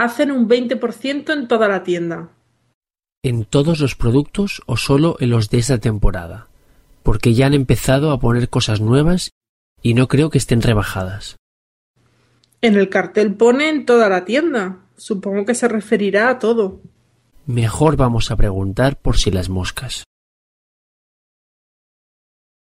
Hacen un 20% en toda la tienda. ¿En todos los productos o solo en los de esta temporada? Porque ya han empezado a poner cosas nuevas y no creo que estén rebajadas. En el cartel pone en toda la tienda. Supongo que se referirá a todo. Mejor vamos a preguntar por si las moscas.